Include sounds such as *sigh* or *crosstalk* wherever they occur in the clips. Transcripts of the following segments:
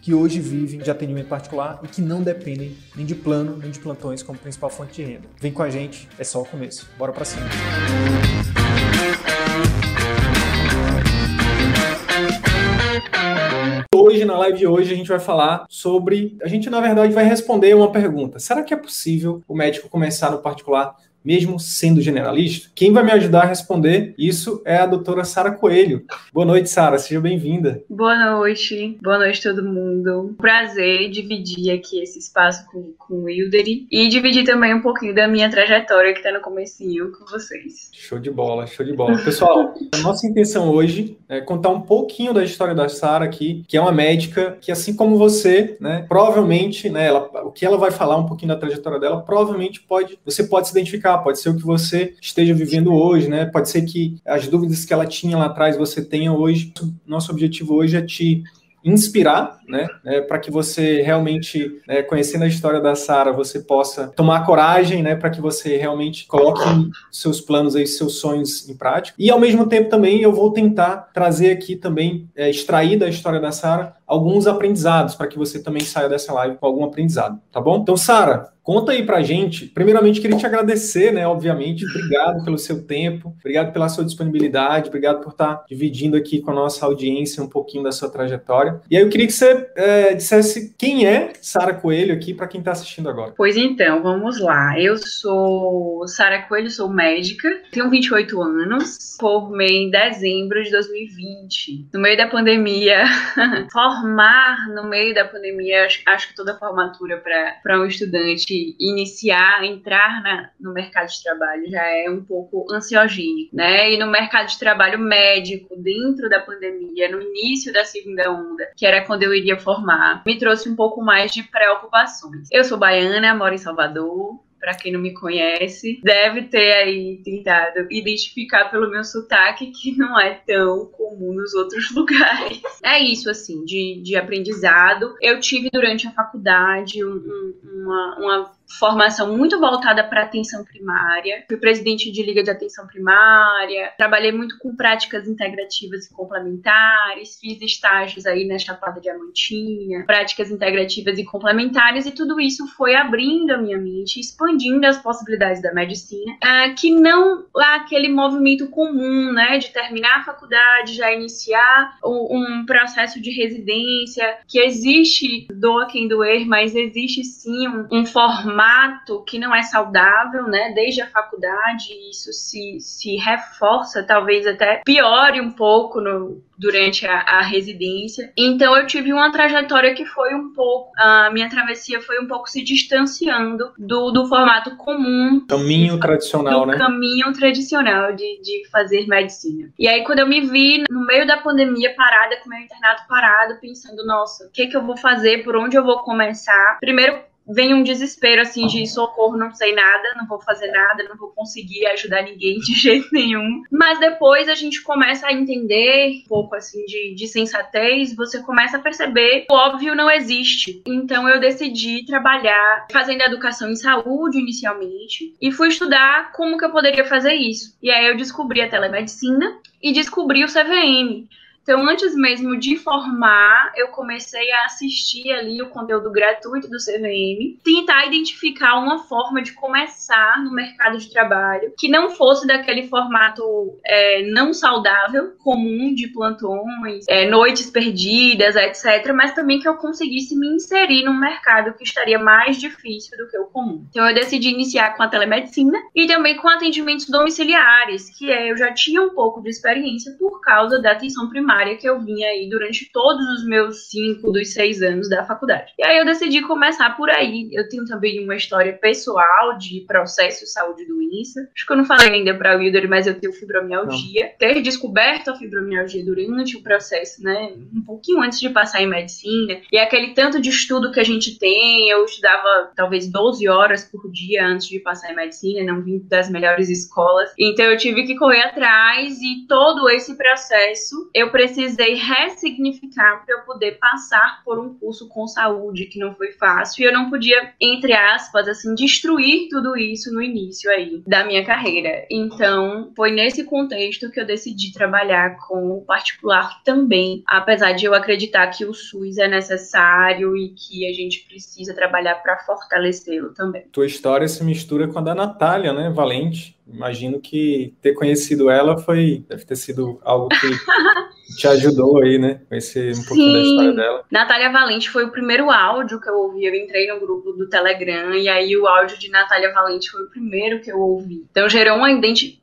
que hoje vivem de atendimento particular e que não dependem nem de plano nem de plantões como principal fonte de renda. Vem com a gente, é só o começo. Bora para cima. Hoje, na live de hoje, a gente vai falar sobre. A gente, na verdade, vai responder uma pergunta: será que é possível o médico começar no particular mesmo sendo generalista? Quem vai me ajudar a responder isso é a doutora Sara Coelho. Boa noite, Sara, seja bem-vinda. Boa noite, boa noite todo mundo. Prazer dividir aqui esse espaço com, com o Wilderi e dividir também um pouquinho da minha trajetória que está no comecinho com vocês. Show de bola, show de bola. Pessoal, a nossa intenção hoje é contar um pouquinho da história da Sara aqui, que é uma médica que, assim como você, né, provavelmente, né, ela, o que ela vai falar um pouquinho da trajetória dela, provavelmente pode, você pode se identificar pode ser o que você esteja vivendo hoje, né? Pode ser que as dúvidas que ela tinha lá atrás você tenha hoje. Nosso objetivo hoje é te inspirar, né, né para que você realmente, né, conhecendo a história da Sara, você possa tomar coragem, né, para que você realmente coloque seus planos aí, seus sonhos em prática. E ao mesmo tempo também eu vou tentar trazer aqui também, é, extrair da história da Sara alguns aprendizados para que você também saia dessa live com algum aprendizado, tá bom? Então, Sara, Conta aí pra gente. Primeiramente, queria te agradecer, né? Obviamente, obrigado pelo seu tempo, obrigado pela sua disponibilidade, obrigado por estar dividindo aqui com a nossa audiência um pouquinho da sua trajetória. E aí eu queria que você é, dissesse quem é Sara Coelho aqui para quem está assistindo agora. Pois então, vamos lá. Eu sou Sara Coelho, sou médica, tenho 28 anos, formei em dezembro de 2020, no meio da pandemia. *laughs* Formar no meio da pandemia, acho, acho que toda formatura para um estudante iniciar, entrar na, no mercado de trabalho já é um pouco ansiogênico, né? E no mercado de trabalho médico, dentro da pandemia, no início da segunda onda, que era quando eu iria formar, me trouxe um pouco mais de preocupações. Eu sou baiana, moro em Salvador, para quem não me conhece, deve ter aí tentado identificar pelo meu sotaque que não é tão comum nos outros *laughs* lugares. É isso, assim, de, de aprendizado. Eu tive durante a faculdade um, um, uma, uma formação muito voltada para atenção primária. Fui presidente de liga de atenção primária, trabalhei muito com práticas integrativas e complementares, fiz estágios aí na Chapada Diamantina, práticas integrativas e complementares, e tudo isso foi abrindo a minha mente, expandindo as possibilidades da medicina, uh, que não é aquele movimento comum, né, de terminar a faculdade, já iniciar um processo de residência, que existe, doa quem doer, mas existe sim um, um formato formato que não é saudável, né? Desde a faculdade, isso se, se reforça, talvez até piore um pouco no, durante a, a, residência. Então eu tive uma trajetória que foi um pouco, a minha travessia foi um pouco se distanciando do, do formato comum. Caminho de, tradicional, do né? Caminho tradicional de, de fazer medicina. E aí quando eu me vi no meio da pandemia parada, com meu internato parado, pensando, nossa, o que, que eu vou fazer, por onde eu vou começar? Primeiro vem um desespero assim de socorro, não sei nada, não vou fazer nada, não vou conseguir ajudar ninguém de *laughs* jeito nenhum. Mas depois a gente começa a entender um pouco assim de, de sensatez, você começa a perceber o óbvio não existe. Então eu decidi trabalhar fazendo educação em saúde inicialmente e fui estudar como que eu poderia fazer isso. E aí eu descobri a telemedicina e descobri o CVM. Então, antes mesmo de formar, eu comecei a assistir ali o conteúdo gratuito do CVM, tentar identificar uma forma de começar no mercado de trabalho que não fosse daquele formato é, não saudável, comum de plantões, é, noites perdidas, etc., mas também que eu conseguisse me inserir num mercado que estaria mais difícil do que o comum. Então, eu decidi iniciar com a telemedicina e também com atendimentos domiciliares, que é, eu já tinha um pouco de experiência por causa da atenção primária primária que eu vinha aí durante todos os meus cinco dos seis anos da faculdade. E aí eu decidi começar por aí. Eu tenho também uma história pessoal de processo de saúde doença. Acho que eu não falei ainda para o Wilder, mas eu tenho fibromialgia. Não. Ter descoberto a fibromialgia durante o processo, né? Um pouquinho antes de passar em medicina. E aquele tanto de estudo que a gente tem, eu estudava talvez 12 horas por dia antes de passar em medicina, não vim das melhores escolas. Então eu tive que correr atrás e todo esse processo eu precisei ressignificar para eu poder passar por um curso com saúde que não foi fácil e eu não podia, entre aspas, assim, destruir tudo isso no início aí da minha carreira. Então, foi nesse contexto que eu decidi trabalhar com o particular também, apesar de eu acreditar que o SUS é necessário e que a gente precisa trabalhar para fortalecê-lo também. Tua história se mistura com a da Natália, né, Valente? Imagino que ter conhecido ela foi deve ter sido algo que *laughs* te ajudou aí, né? Conhecer um pouquinho Sim. da história dela. Natália Valente foi o primeiro áudio que eu ouvi. Eu entrei no grupo do Telegram e aí o áudio de Natália Valente foi o primeiro que eu ouvi. Então gerou uma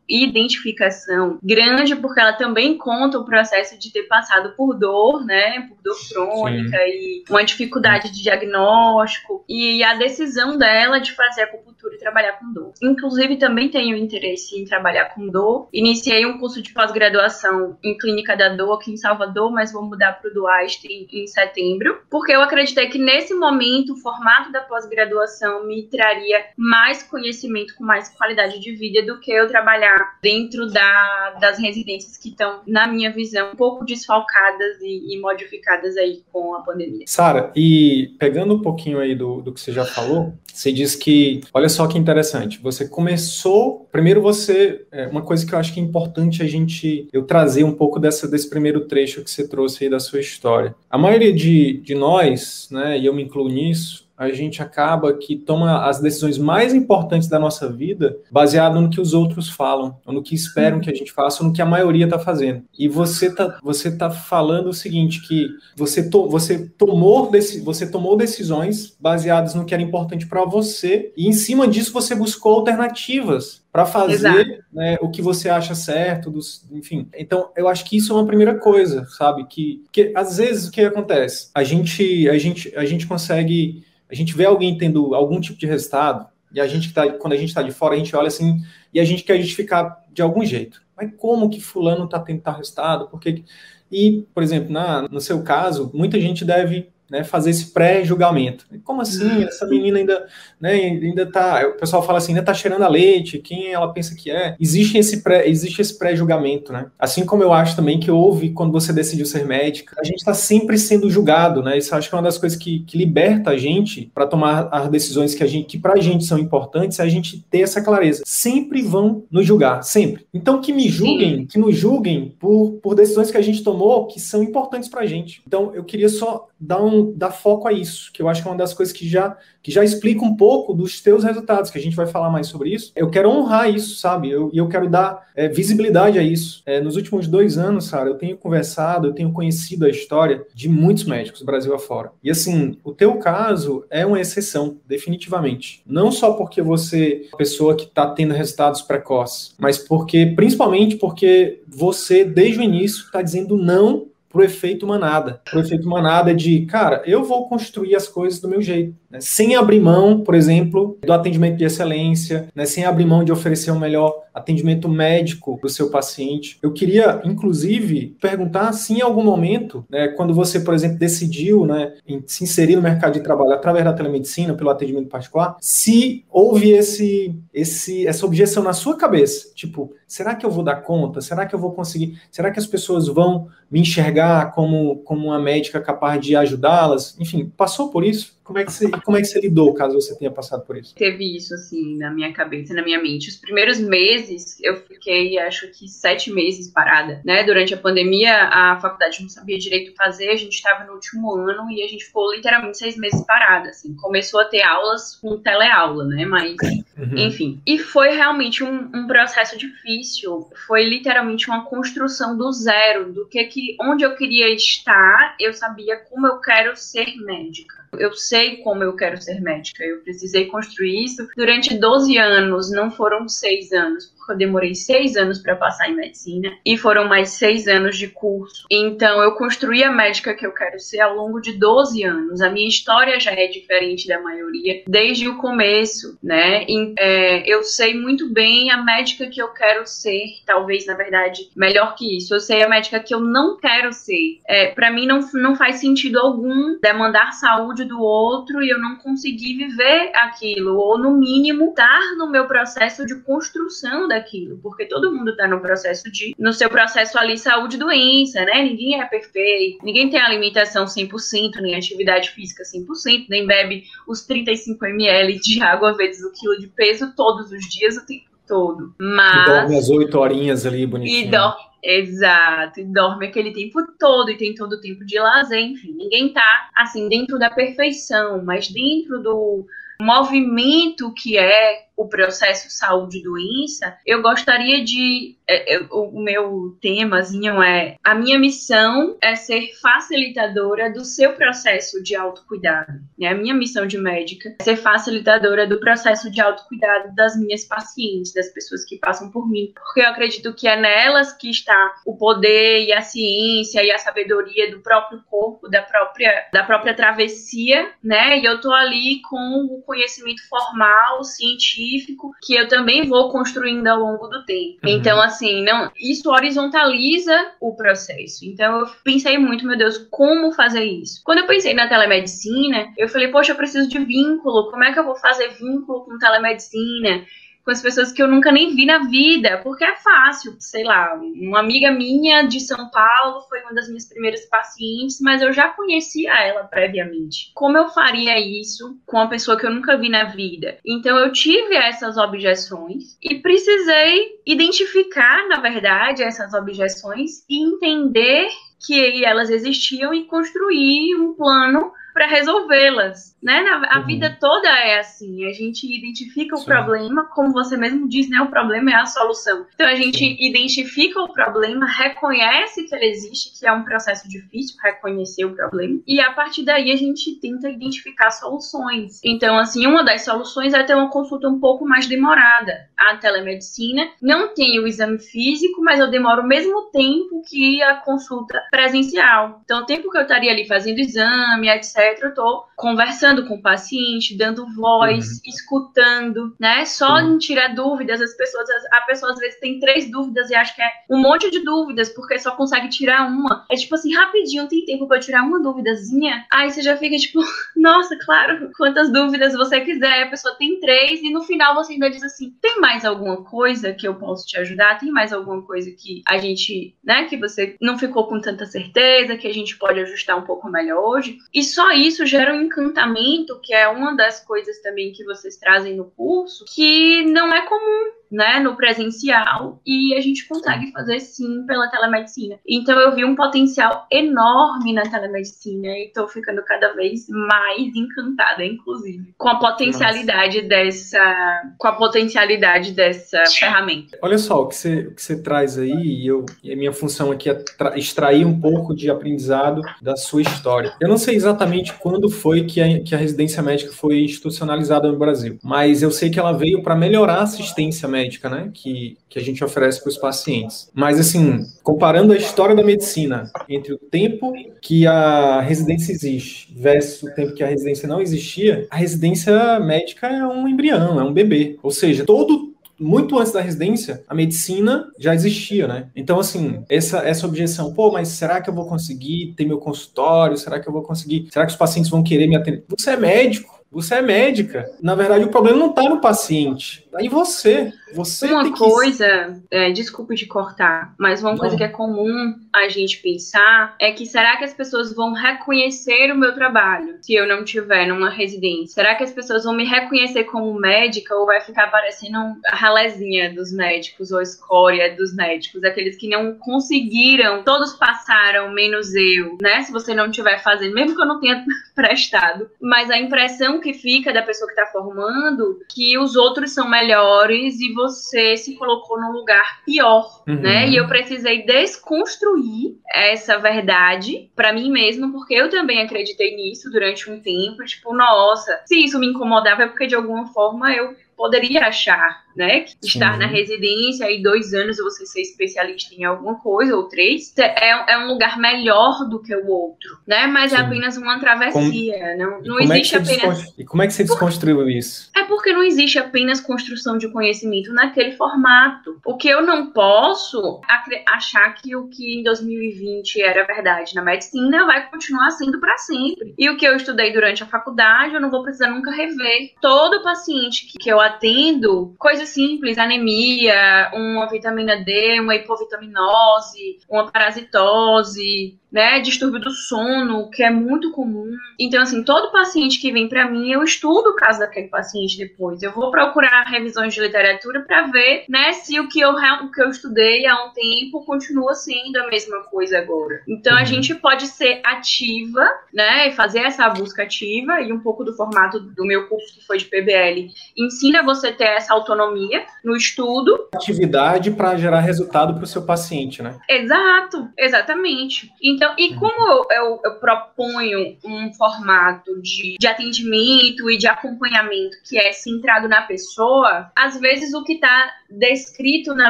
identificação grande porque ela também conta o processo de ter passado por dor, né? Por dor crônica Sim. e uma dificuldade de diagnóstico e a decisão dela de fazer acupuntura e trabalhar com dor. Inclusive também tenho interesse em trabalhar com dor. Iniciei um curso de pós-graduação em clínica da dor aqui em Salvador, mas vou mudar para o do Einstein em setembro, porque eu acreditei que nesse momento o formato da pós-graduação me traria mais conhecimento com mais qualidade de vida do que eu trabalhar dentro da, das residências que estão, na minha visão, um pouco desfalcadas e, e modificadas aí com a pandemia. Sara, e pegando um pouquinho aí do, do que você já falou, você diz que, olha só que interessante, você começou, primeiro você, é, uma coisa que eu acho que é importante a gente, eu trazer um pouco dessa, desse primeiro trecho que você trouxe aí da sua história. A maioria de, de nós, né, e eu me incluo nisso, a gente acaba que toma as decisões mais importantes da nossa vida baseado no que os outros falam, ou no que esperam que a gente faça, ou no que a maioria está fazendo. E você tá, você tá falando o seguinte, que você, to, você, tomou você tomou decisões baseadas no que era importante para você, e em cima disso você buscou alternativas para fazer né, o que você acha certo, dos, enfim. Então, eu acho que isso é uma primeira coisa, sabe? Que, que às vezes o que acontece? A gente, a gente, a gente consegue a gente vê alguém tendo algum tipo de resultado, e a gente tá, quando a gente está de fora, a gente olha assim, e a gente quer justificar de algum jeito. Mas como que fulano está tendo tal resultado? Porque... E, por exemplo, na, no seu caso, muita gente deve né, fazer esse pré-julgamento. Como assim? Uhum. Essa menina ainda, né, ainda tá. O pessoal fala assim, ainda tá cheirando a leite, quem ela pensa que é? Existe esse pré, existe esse pré-julgamento, né? Assim como eu acho também que houve quando você decidiu ser médica, a gente está sempre sendo julgado, né? Isso acho que é uma das coisas que, que liberta a gente para tomar as decisões que a gente, que pra gente são importantes, é a gente ter essa clareza. Sempre vão nos julgar, sempre. Então que me julguem, Sim. que nos julguem por, por decisões que a gente tomou que são importantes pra gente. Então eu queria só dar um dar foco a isso, que eu acho que é uma das coisas que já, que já explica um pouco dos teus resultados, que a gente vai falar mais sobre isso. Eu quero honrar isso, sabe? E eu, eu quero dar é, visibilidade a isso. É, nos últimos dois anos, Sara, eu tenho conversado, eu tenho conhecido a história de muitos médicos, Brasil afora. E assim, o teu caso é uma exceção, definitivamente. Não só porque você é uma pessoa que está tendo resultados precoces, mas porque, principalmente porque você, desde o início, está dizendo não pro efeito manada. Pro efeito manada de, cara, eu vou construir as coisas do meu jeito, né? sem abrir mão, por exemplo, do atendimento de excelência, né? sem abrir mão de oferecer um melhor atendimento médico para o seu paciente. Eu queria, inclusive, perguntar se em algum momento, né, quando você, por exemplo, decidiu né, se inserir no mercado de trabalho através da telemedicina, pelo atendimento particular, se houve esse, esse, essa objeção na sua cabeça, tipo, será que eu vou dar conta? Será que eu vou conseguir? Será que as pessoas vão me enxergar como, como uma médica capaz de ajudá-las? Enfim, passou por isso? Como é, que você, como é que você lidou, caso você tenha passado por isso? Teve isso, assim, na minha cabeça, na minha mente. Os primeiros meses, eu fiquei, acho que, sete meses parada, né? Durante a pandemia, a faculdade não sabia direito fazer, a gente estava no último ano e a gente ficou literalmente seis meses parada, assim. Começou a ter aulas com teleaula, né? Mas, uhum. enfim. E foi realmente um, um processo difícil. Foi literalmente uma construção do zero, do que que, onde eu queria estar, eu sabia como eu quero ser médica Eu sei como eu quero ser médica. Eu precisei construir isso durante 12 anos, não foram seis anos eu demorei seis anos para passar em medicina e foram mais seis anos de curso. Então, eu construí a médica que eu quero ser ao longo de 12 anos. A minha história já é diferente da maioria desde o começo, né? E, é, eu sei muito bem a médica que eu quero ser, talvez, na verdade, melhor que isso. Eu sei a médica que eu não quero ser. É, para mim, não, não faz sentido algum demandar saúde do outro e eu não conseguir viver aquilo, ou no mínimo, estar no meu processo de construção da daquilo, porque todo mundo está no processo de, no seu processo ali, saúde e doença, né? Ninguém é perfeito, ninguém tem alimentação 100%, nem atividade física 100%, nem bebe os 35 ml de água vezes o quilo de peso todos os dias, o tempo todo. Mas... E dorme as oito horinhas ali, bonitinho. E dorme Exato, e dorme aquele tempo todo e tem todo o tempo de lazer, enfim, ninguém tá assim dentro da perfeição, mas dentro do movimento que é o processo saúde doença, eu gostaria de. É, é, o meu temazinho é: a minha missão é ser facilitadora do seu processo de autocuidado. Né? A minha missão de médica é ser facilitadora do processo de autocuidado das minhas pacientes, das pessoas que passam por mim. Porque eu acredito que é nelas que está o poder e a ciência e a sabedoria do próprio corpo, da própria, da própria travessia, né? E eu tô ali com o conhecimento formal, científico específico que eu também vou construindo ao longo do tempo. Uhum. Então, assim, não, isso horizontaliza o processo. Então, eu pensei muito, meu Deus, como fazer isso? Quando eu pensei na telemedicina, eu falei, poxa, eu preciso de vínculo. Como é que eu vou fazer vínculo com telemedicina? Com as pessoas que eu nunca nem vi na vida, porque é fácil, sei lá, uma amiga minha de São Paulo foi uma das minhas primeiras pacientes, mas eu já conhecia ela previamente. Como eu faria isso com uma pessoa que eu nunca vi na vida? Então eu tive essas objeções e precisei identificar, na verdade, essas objeções e entender que elas existiam e construir um plano para resolvê-las, né? A uhum. vida toda é assim. A gente identifica o Sim. problema, como você mesmo diz, né? O problema é a solução. Então a gente Sim. identifica o problema, reconhece que ele existe, que é um processo difícil reconhecer o problema, e a partir daí a gente tenta identificar soluções. Então, assim, uma das soluções é ter uma consulta um pouco mais demorada. A telemedicina não tem o exame físico, mas eu demoro o mesmo tempo que a consulta presencial. Então, o tempo que eu estaria ali fazendo exame, etc eu tô conversando com o paciente, dando voz, uhum. escutando, né? Só uhum. em tirar dúvidas, as pessoas, a pessoa às vezes tem três dúvidas e acha que é um monte de dúvidas, porque só consegue tirar uma. É tipo assim, rapidinho, tem tempo para tirar uma duvidazinha. Aí você já fica tipo, *laughs* nossa, claro, quantas dúvidas você quiser. A pessoa tem três e no final você ainda diz assim: tem mais alguma coisa que eu posso te ajudar? Tem mais alguma coisa que a gente, né, que você não ficou com tanta certeza, que a gente pode ajustar um pouco melhor hoje? E só isso gera um encantamento, que é uma das coisas também que vocês trazem no curso, que não é comum né, no presencial e a gente consegue fazer sim pela telemedicina. Então eu vi um potencial enorme na telemedicina e estou ficando cada vez mais encantada, inclusive, com a potencialidade Nossa. dessa, com a potencialidade dessa ferramenta. Olha só o que você, que você traz aí e eu e a minha função aqui é extrair um pouco de aprendizado da sua história. Eu não sei exatamente quando foi que a, que a residência médica foi institucionalizada no Brasil, mas eu sei que ela veio para melhorar a assistência médica médica, né, que, que a gente oferece para os pacientes. Mas, assim, comparando a história da medicina entre o tempo que a residência existe versus o tempo que a residência não existia, a residência médica é um embrião, é um bebê. Ou seja, todo muito antes da residência, a medicina já existia, né? Então, assim, essa, essa objeção, pô, mas será que eu vou conseguir ter meu consultório? Será que eu vou conseguir? Será que os pacientes vão querer me atender? Você é médico, você é médica. Na verdade, o problema não está no paciente, em você. Você uma coisa, é, desculpe de cortar, mas uma não. coisa que é comum a gente pensar é que será que as pessoas vão reconhecer o meu trabalho se eu não tiver numa residência? Será que as pessoas vão me reconhecer como médica ou vai ficar parecendo a ralezinha dos médicos ou a escória dos médicos, aqueles que não conseguiram, todos passaram, menos eu, né? Se você não tiver fazendo, mesmo que eu não tenha *laughs* prestado, mas a impressão que fica da pessoa que está formando que os outros são melhores melhores e você se colocou num lugar pior, uhum. né? E eu precisei desconstruir essa verdade para mim mesma, porque eu também acreditei nisso durante um tempo, tipo, nossa, se isso me incomodava é porque de alguma forma eu poderia achar, né? Estar Sim. na residência aí dois anos você ser especialista em alguma coisa ou três é, é um lugar melhor do que o outro, né? Mas é Sim. é apenas uma travessia, como, não, não existe é apenas. E como é que você desconstruiu isso? É porque não existe apenas construção de conhecimento naquele formato. O que eu não posso achar que o que em 2020 era verdade na medicina vai continuar sendo para sempre. E o que eu estudei durante a faculdade, eu não vou precisar nunca rever. Todo paciente que eu atendo, coisas simples, anemia, uma vitamina D, uma hipovitaminose, uma parasitose, né, distúrbio do sono, que é muito comum. Então, assim, todo paciente que vem para mim, eu estudo o caso daquele paciente depois. Eu vou procurar revisões de literatura para ver, né, se o que eu o que eu estudei há um tempo continua sendo a mesma coisa agora. Então, a uhum. gente pode ser ativa, né, e fazer essa busca ativa e um pouco do formato do meu curso que foi de PBL ensina você ter essa autonomia no estudo. Atividade para gerar resultado para o seu paciente, né? Exato, exatamente. Então, e uhum. como eu, eu, eu, proponho um formato de, de atendimento e de acompanhamento que é centrado na pessoa, às vezes o que está descrito na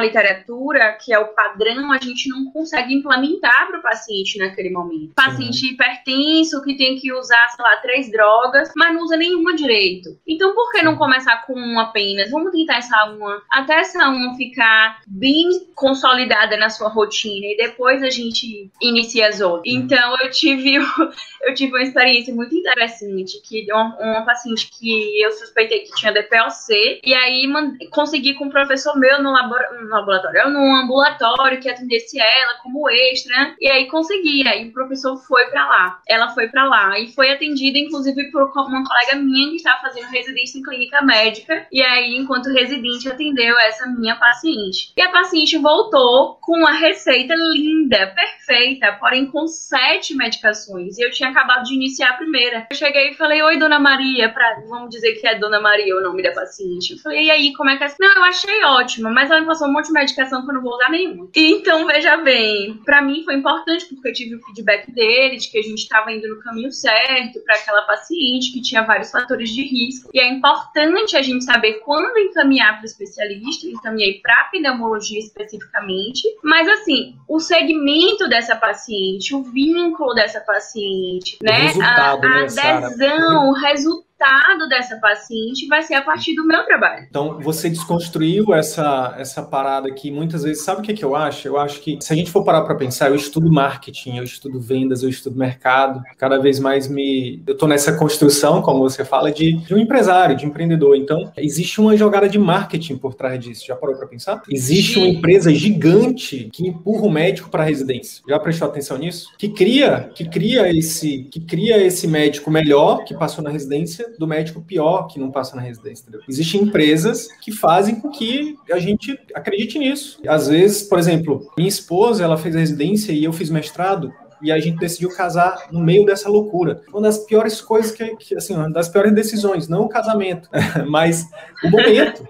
literatura, que é o padrão, a gente não consegue implementar para o paciente naquele momento. Paciente hipertenso que tem que usar, sei lá, três drogas, mas não usa nenhuma direito. Então, por que não começar com uma apenas? Vamos tentar essa uma, até essa uma ficar bem consolidada na sua rotina e depois a gente inicia as outras. Então, eu tive, *laughs* eu tive uma experiência muito interessante, que uma, uma paciente que eu suspeitei que tinha DPOC, e aí consegui com o professor professor meu no, no laboratório, ambulatório que atendesse ela como extra, né? e aí conseguia. E o professor foi para lá. Ela foi para lá e foi atendida, inclusive, por uma colega minha que estava fazendo residência em clínica médica. E aí, enquanto residente, atendeu essa minha paciente. E a paciente voltou com uma receita linda, perfeita, porém com sete medicações. E eu tinha acabado de iniciar a primeira. Eu cheguei e falei: Oi, dona Maria, pra, vamos dizer que é dona Maria o nome da paciente. Eu falei: E aí, como é que é? Não, eu achei ótimo ótima, mas ela me passou um monte de medicação que eu não vou usar nenhuma. Então, veja bem, para mim foi importante porque eu tive o feedback dele de que a gente estava indo no caminho certo para aquela paciente que tinha vários fatores de risco. E é importante a gente saber quando encaminhar para o especialista, eu encaminhei para pneumologia especificamente, mas assim, o segmento dessa paciente, o vínculo dessa paciente, né? a, a né, adesão, o resultado resultado dessa paciente vai ser a partir do meu trabalho. Então, você desconstruiu essa, essa parada que muitas vezes, sabe o que, que eu acho? Eu acho que se a gente for parar para pensar, eu estudo marketing, eu estudo vendas, eu estudo mercado, cada vez mais me. Eu estou nessa construção, como você fala, de, de um empresário, de um empreendedor. Então, existe uma jogada de marketing por trás disso. Já parou para pensar? Existe Sim. uma empresa gigante que empurra o médico para a residência. Já prestou atenção nisso? Que cria, que cria esse, que cria esse médico melhor que passou na residência do médico pior que não passa na residência, entendeu? Existem empresas que fazem com que a gente acredite nisso. Às vezes, por exemplo, minha esposa, ela fez residência e eu fiz mestrado, e a gente decidiu casar no meio dessa loucura. Uma das piores coisas que, que assim, uma das piores decisões, não o casamento, *laughs* mas o momento.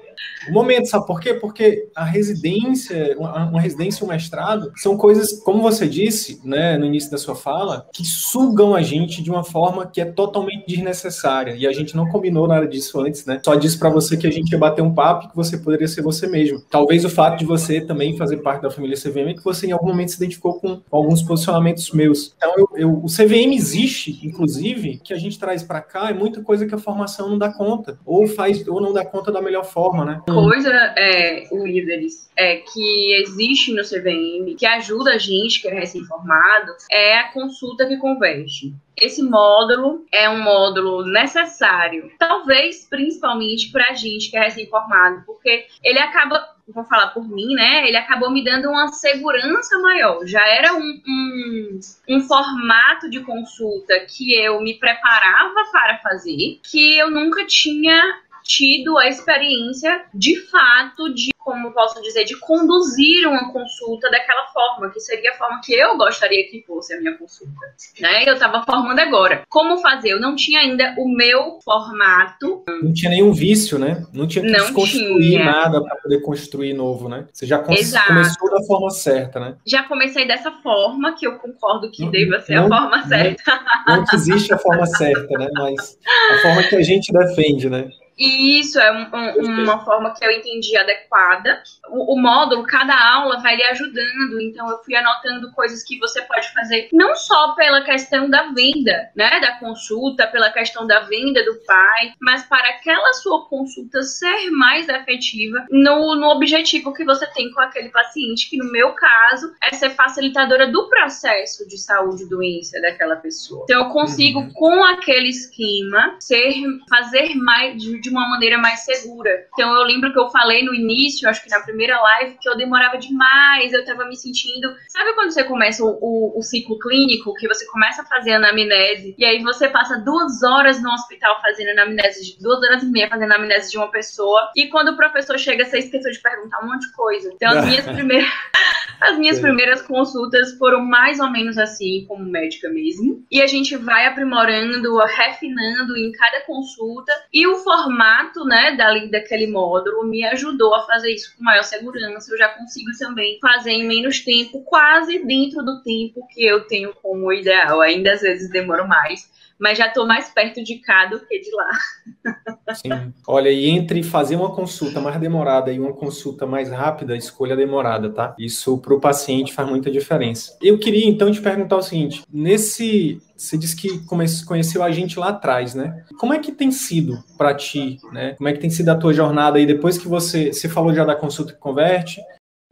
O momento, sabe por quê? Porque a residência, uma, residência e um mestrado são coisas, como você disse, né, no início da sua fala, que sugam a gente de uma forma que é totalmente desnecessária. E a gente não combinou nada disso antes, né? Só disse para você que a gente ia bater um papo e que você poderia ser você mesmo. Talvez o fato de você também fazer parte da família CVM é que você em algum momento se identificou com alguns posicionamentos meus. Então, eu, eu, o CVM existe, inclusive, que a gente traz para cá é muita coisa que a formação não dá conta, ou faz ou não dá conta da melhor forma, né? Coisa, é, líderes, é, que existe no CVM, que ajuda a gente que é recém-formado, é a consulta que converte. Esse módulo é um módulo necessário, talvez principalmente para a gente que é recém-formado, porque ele acaba vou falar por mim, né? Ele acabou me dando uma segurança maior. Já era um, um, um, formato de consulta que eu me preparava para fazer, que eu nunca tinha tido a experiência de fato de como posso dizer, de conduzir uma consulta daquela forma, que seria a forma que eu gostaria que fosse a minha consulta. Né? Eu estava formando agora. Como fazer? Eu não tinha ainda o meu formato. Não tinha nenhum vício, né? Não tinha que não construir tinha. nada para poder construir novo, né? Você já começou da forma certa, né? Já comecei dessa forma, que eu concordo que não, deva ser não, a forma certa. Não, não existe a forma certa, né? Mas a forma que a gente defende, né? E isso é um, um, uma forma que eu entendi adequada. O, o, módulo, cada aula vai lhe ajudando. Então, eu fui anotando coisas que você pode fazer, não só pela questão da venda, né, da consulta, pela questão da venda do pai, mas para aquela sua consulta ser mais efetiva no, no objetivo que você tem com aquele paciente, que no meu caso é ser facilitadora do processo de saúde e doença daquela pessoa. Então, eu consigo, uhum. com aquele esquema, ser, fazer mais. De, de uma maneira mais segura. Então eu lembro que eu falei no início, acho que na primeira live, que eu demorava demais, eu tava me sentindo. Sabe quando você começa o, o, o ciclo clínico, que você começa a fazer anamnese, e aí você passa duas horas no hospital fazendo anamnese, duas horas e meia fazendo anamnese de uma pessoa, e quando o professor chega, você esqueceu de perguntar um monte de coisa. Então as minhas *laughs* primeiras. As minhas primeiras consultas foram mais ou menos assim, como médica mesmo. E a gente vai aprimorando, refinando em cada consulta. E o formato, né, dali, daquele módulo me ajudou a fazer isso com maior segurança. Eu já consigo também fazer em menos tempo, quase dentro do tempo que eu tenho como ideal. Ainda às vezes demoro mais mas já estou mais perto de cá do que de lá. Sim. Olha, e entre fazer uma consulta mais demorada e uma consulta mais rápida, escolha demorada, tá? Isso para o paciente faz muita diferença. Eu queria então te perguntar o seguinte: nesse você disse que conheceu a gente lá atrás, né? Como é que tem sido para ti, né? Como é que tem sido a tua jornada aí depois que você, você falou já da consulta que converte,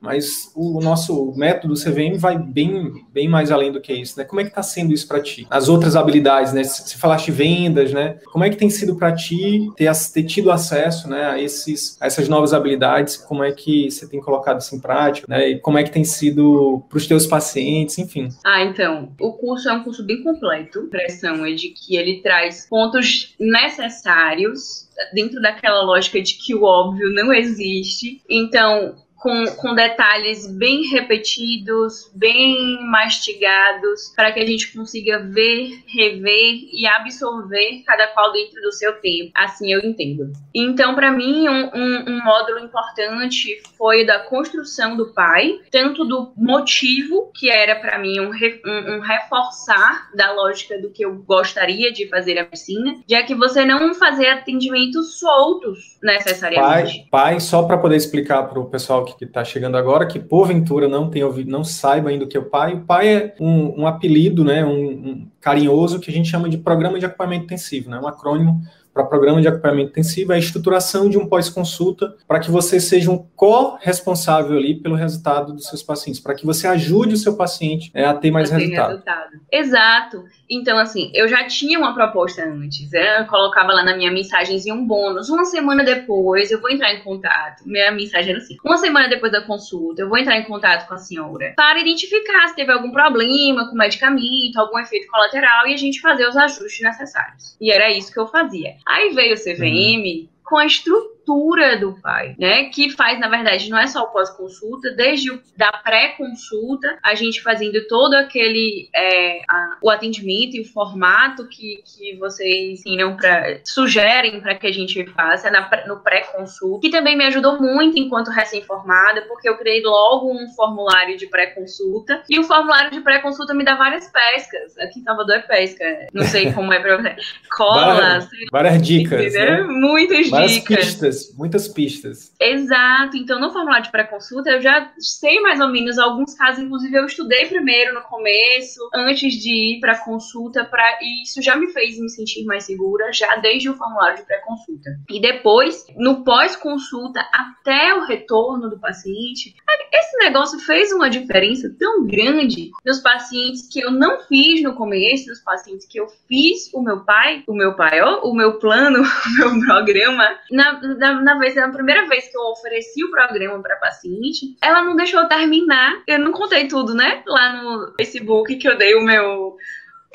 mas o nosso método CVM vai bem, bem mais além do que isso, né? Como é que está sendo isso para ti? As outras habilidades, né? Se falaste vendas, né? Como é que tem sido para ti ter, ter, tido acesso, né, a, esses, a essas novas habilidades? Como é que você tem colocado isso em prática, né? E como é que tem sido para os teus pacientes, enfim? Ah, então, o curso é um curso bem completo. A impressão é de que ele traz pontos necessários dentro daquela lógica de que o óbvio não existe. Então, com, com detalhes bem repetidos, bem mastigados, para que a gente consiga ver, rever e absorver cada qual dentro do seu tempo. Assim eu entendo. Então, para mim, um, um, um, módulo importante foi da construção do pai, tanto do motivo, que era para mim um, um, reforçar da lógica do que eu gostaria de fazer a medicina, já que você não fazer atendimentos soltos necessariamente. Pai, pai só para poder explicar para o pessoal que que está chegando agora, que porventura não tem ouvido, não saiba ainda o que é o PAI. O PAI é um, um apelido, né, um, um, carinhoso que a gente chama de Programa de Acompanhamento Intensivo, né, um acrônimo para programa de acompanhamento intensivo é a estruturação de um pós-consulta para que você seja um co-responsável ali pelo resultado dos seus pacientes, para que você ajude o seu paciente é, a ter mais resultado. resultado. Exato. Então, assim, eu já tinha uma proposta antes, né? eu colocava lá na minha mensagenzinha um bônus. Uma semana depois, eu vou entrar em contato. Minha mensagem era assim: uma semana depois da consulta, eu vou entrar em contato com a senhora para identificar se teve algum problema com o medicamento, algum efeito colateral e a gente fazer os ajustes necessários. E era isso que eu fazia. Aí veio o CVM uhum. com a estrutura cultura do pai, né? Que faz, na verdade, não é só o pós-consulta, desde o, da pré-consulta, a gente fazendo todo aquele é, a, o atendimento e o formato que, que vocês ensinam para sugerem para que a gente faça na, no pré-consulta, que também me ajudou muito enquanto recém-formada, porque eu criei logo um formulário de pré-consulta e o formulário de pré-consulta me dá várias pescas. Aqui em Salvador é pesca, não sei como é para você. Cola, várias, várias dicas, né? muitas várias dicas. Pistas pistas, muitas pistas. Exato. Então, no formulário de pré-consulta, eu já sei mais ou menos alguns casos, inclusive eu estudei primeiro no começo, antes de ir para consulta, pra, e isso já me fez me sentir mais segura, já desde o formulário de pré-consulta. E depois, no pós-consulta, até o retorno do paciente, esse negócio fez uma diferença tão grande nos pacientes que eu não fiz no começo, nos pacientes que eu fiz o meu pai, o meu pai, ó, o meu plano, *laughs* o meu programa, na, na na, na, vez, na primeira vez que eu ofereci o programa para paciente, ela não deixou eu terminar. Eu não contei tudo, né? Lá no Facebook que eu dei o meu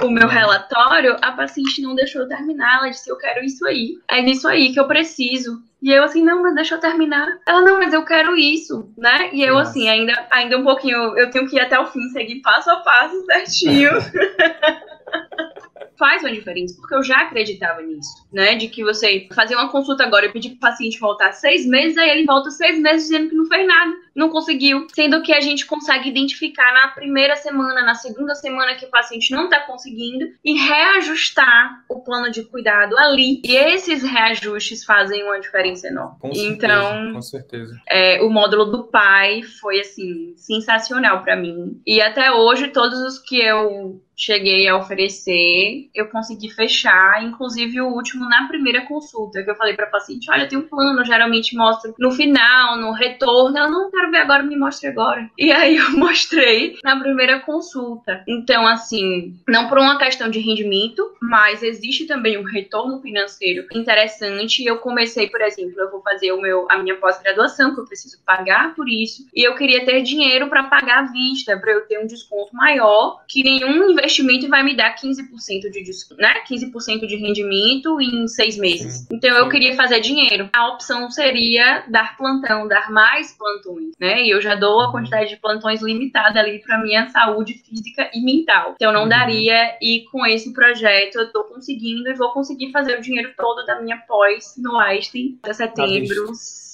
o meu relatório, a paciente não deixou eu terminar. Ela disse: Eu quero isso aí. É nisso aí que eu preciso. E eu assim, não, mas deixa eu terminar. Ela, não, mas eu quero isso, né? E eu Nossa. assim, ainda, ainda um pouquinho, eu tenho que ir até o fim, seguir passo a passo certinho. *laughs* faz uma diferença, porque eu já acreditava nisso, né? De que você fazer uma consulta agora e pedir para o paciente voltar seis meses, aí ele volta seis meses dizendo que não fez nada, não conseguiu. Sendo que a gente consegue identificar na primeira semana, na segunda semana que o paciente não está conseguindo e reajustar o plano de cuidado ali. E esses reajustes fazem uma diferença enorme. Com certeza, então, com certeza. É, o módulo do pai foi assim sensacional para mim. E até hoje todos os que eu cheguei a oferecer, eu consegui fechar, inclusive o último na primeira consulta, que eu falei para paciente, olha, tem um plano, geralmente mostro no final, no retorno, eu não quero ver agora, me mostre agora. E aí eu mostrei na primeira consulta. Então, assim, não por uma questão de rendimento, mas existe também um retorno financeiro interessante. Eu comecei, por exemplo, eu vou fazer o meu a minha pós-graduação, que eu preciso pagar por isso, e eu queria ter dinheiro para pagar à vista, para eu ter um desconto maior que nenhum investimento vai me dar 15% de né? 15% de rendimento em seis meses. Então eu queria fazer dinheiro. A opção seria dar plantão, dar mais plantões, né? E eu já dou a quantidade de plantões limitada ali para minha saúde física e mental. Então não uhum. daria e com esse projeto eu tô conseguindo e vou conseguir fazer o dinheiro todo da minha pós no Einstein até setembro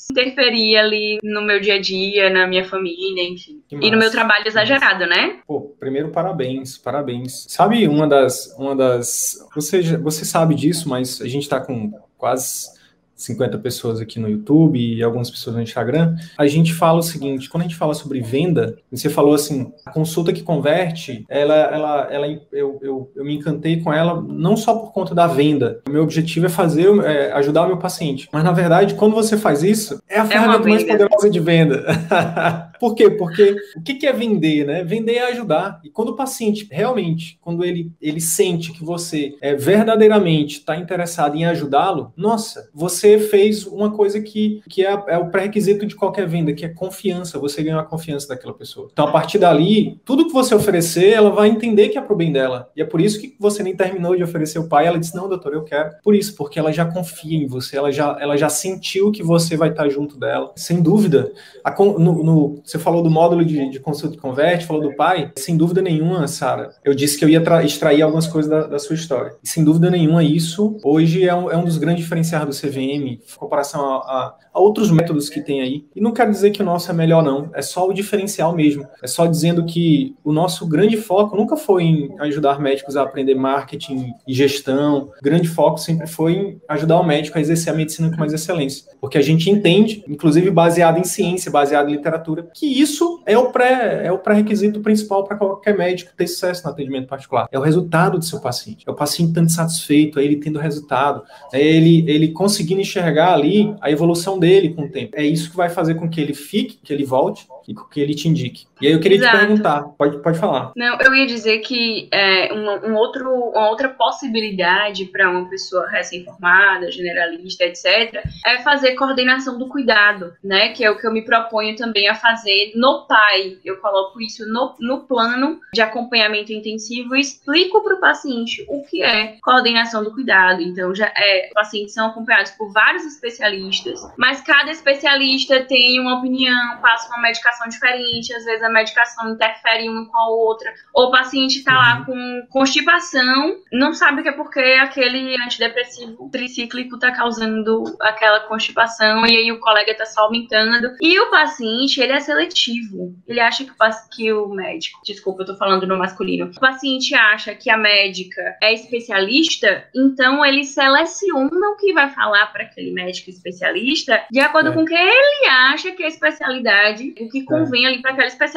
interferir ali no meu dia a dia, na minha família, enfim. E no meu trabalho exagerado, né? Pô, primeiro parabéns, parabéns. Sabe uma das uma das você você sabe disso, mas a gente tá com quase 50 pessoas aqui no YouTube e algumas pessoas no Instagram, a gente fala o seguinte, quando a gente fala sobre venda, você falou assim, a consulta que converte, ela, ela, ela eu, eu, eu me encantei com ela não só por conta da venda, o meu objetivo é fazer, é, ajudar o meu paciente, mas na verdade, quando você faz isso, é a é ferramenta mais poderosa de venda. *laughs* por quê? Porque o que é vender, né? Vender é ajudar. E quando o paciente realmente, quando ele, ele sente que você é, verdadeiramente está interessado em ajudá-lo, nossa, você fez uma coisa que, que é, é o pré-requisito de qualquer venda, que é confiança. Você ganhar a confiança daquela pessoa. Então, a partir dali, tudo que você oferecer, ela vai entender que é pro bem dela. E é por isso que você nem terminou de oferecer o pai. Ela disse: Não, doutor, eu quero. Por isso, porque ela já confia em você, ela já, ela já sentiu que você vai estar junto dela. Sem dúvida. A, no, no, você falou do módulo de, de consulta converte, falou do pai. Sem dúvida nenhuma, Sara. Eu disse que eu ia extrair algumas coisas da, da, sua história. E sem dúvida nenhuma, isso hoje é um, é um dos grandes diferenciais do CVM em comparação a, a, a, outros métodos que tem aí. E não quero dizer que o nosso é melhor, não. É só o diferencial mesmo. É só dizendo que o nosso grande foco nunca foi em ajudar médicos a aprender marketing e gestão. O grande foco sempre foi em ajudar o médico a exercer a medicina com mais excelência. Porque a gente entende, inclusive baseado em ciência, baseado em literatura, que isso é o pré é o pré-requisito principal para qualquer médico ter sucesso no atendimento particular. É o resultado do seu paciente. É o paciente estando satisfeito, é ele tendo resultado, é ele, ele conseguindo enxergar ali a evolução dele com o tempo. É isso que vai fazer com que ele fique, que ele volte e que ele te indique. E aí eu queria Exato. te perguntar, pode, pode falar. Não, eu ia dizer que é, um, um outro, uma outra possibilidade para uma pessoa recém-formada, generalista, etc., é fazer coordenação do cuidado, né? Que é o que eu me proponho também a fazer no PAI. Eu coloco isso no, no plano de acompanhamento intensivo e explico para o paciente o que é coordenação do cuidado. Então, já é, pacientes são acompanhados por vários especialistas, mas cada especialista tem uma opinião, passa uma medicação diferente, às vezes a medicação interfere uma com a outra, ou o paciente está uhum. lá com constipação, não sabe que é porque aquele antidepressivo tricíclico está causando aquela constipação e aí o colega está só aumentando. E o paciente, ele é seletivo. Ele acha que o, que o médico, desculpa, eu tô falando no masculino, o paciente acha que a médica é especialista, então ele seleciona o que vai falar para aquele médico especialista de acordo é. com o que ele acha que é especialidade, o que convém é. ali para aquela especialidade.